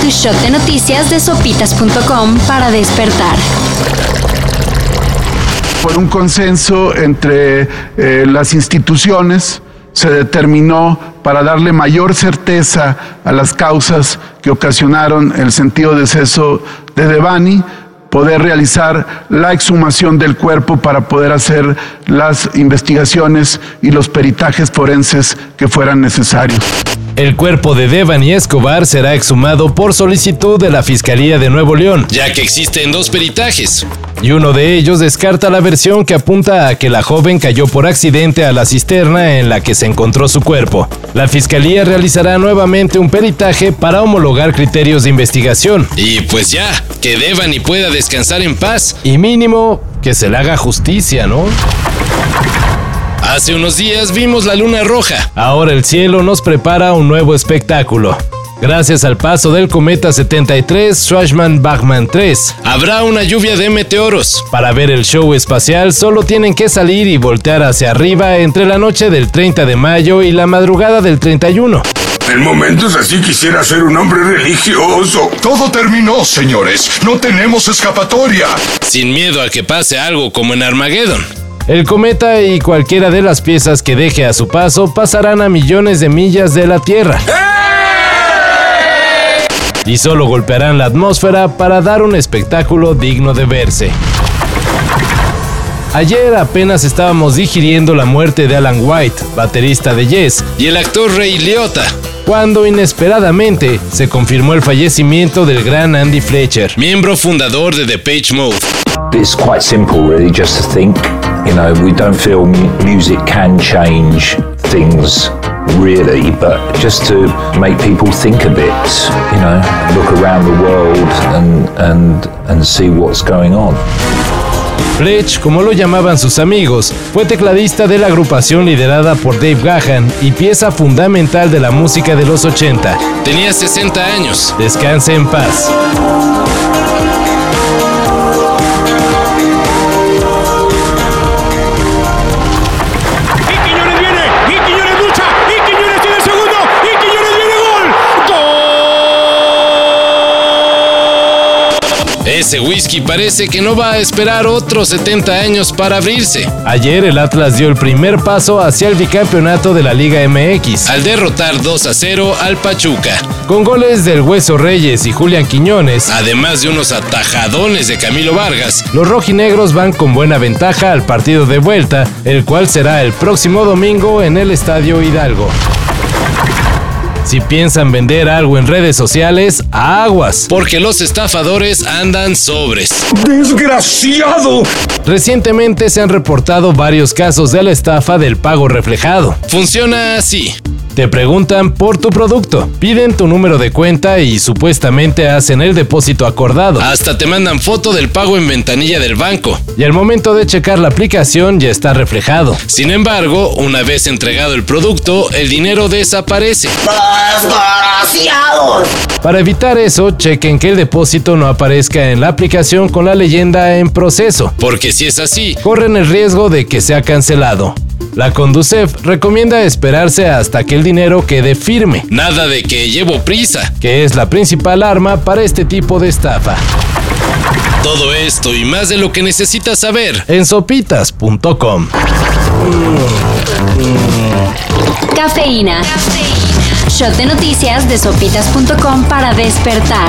Tu shot de noticias de sopitas.com para despertar. Por un consenso entre eh, las instituciones se determinó para darle mayor certeza a las causas que ocasionaron el sentido de deceso de Devani, poder realizar la exhumación del cuerpo para poder hacer las investigaciones y los peritajes forenses que fueran necesarios. El cuerpo de Devani Escobar será exhumado por solicitud de la Fiscalía de Nuevo León, ya que existen dos peritajes. Y uno de ellos descarta la versión que apunta a que la joven cayó por accidente a la cisterna en la que se encontró su cuerpo. La Fiscalía realizará nuevamente un peritaje para homologar criterios de investigación. Y pues ya, que Devani pueda descansar en paz. Y mínimo, que se le haga justicia, ¿no? Hace unos días vimos la luna roja. Ahora el cielo nos prepara un nuevo espectáculo. Gracias al paso del cometa 73 Schwarzman-Bachmann 3, habrá una lluvia de meteoros. Para ver el show espacial solo tienen que salir y voltear hacia arriba entre la noche del 30 de mayo y la madrugada del 31. En momentos así quisiera ser un hombre religioso. Todo terminó, señores. No tenemos escapatoria. Sin miedo a que pase algo como en Armageddon. El cometa y cualquiera de las piezas que deje a su paso pasarán a millones de millas de la Tierra. Y solo golpearán la atmósfera para dar un espectáculo digno de verse. Ayer apenas estábamos digiriendo la muerte de Alan White, baterista de Yes, y el actor Ray Liotta, cuando inesperadamente se confirmó el fallecimiento del gran Andy Fletcher, miembro fundador de The Page Mode. It's quite simple, really, just to think You know, we don't feel music can change things really, but just to make people think a bit, you know, look around the world and, and, and see what's going on. Fletch, como lo llamaban sus amigos, fue tecladista de la agrupación liderada por Dave Gahan y pieza fundamental de la música de los 80. Tenía 60 años. Descanse en paz. Ese whisky parece que no va a esperar otros 70 años para abrirse. Ayer el Atlas dio el primer paso hacia el bicampeonato de la Liga MX. Al derrotar 2 a 0 al Pachuca. Con goles del Hueso Reyes y Julián Quiñones. Además de unos atajadones de Camilo Vargas. Los rojinegros van con buena ventaja al partido de vuelta, el cual será el próximo domingo en el Estadio Hidalgo. Si piensan vender algo en redes sociales, aguas. Porque los estafadores andan sobres. ¡Desgraciado! Recientemente se han reportado varios casos de la estafa del pago reflejado. Funciona así. Te preguntan por tu producto, piden tu número de cuenta y supuestamente hacen el depósito acordado. Hasta te mandan foto del pago en ventanilla del banco. Y al momento de checar la aplicación ya está reflejado. Sin embargo, una vez entregado el producto, el dinero desaparece. Para evitar eso, chequen que el depósito no aparezca en la aplicación con la leyenda en proceso. Porque si es así, corren el riesgo de que sea cancelado. La Conducef recomienda esperarse hasta que el dinero quede firme. Nada de que llevo prisa. Que es la principal arma para este tipo de estafa. Todo esto y más de lo que necesitas saber en sopitas.com. Cafeína. Shot de noticias de sopitas.com para despertar.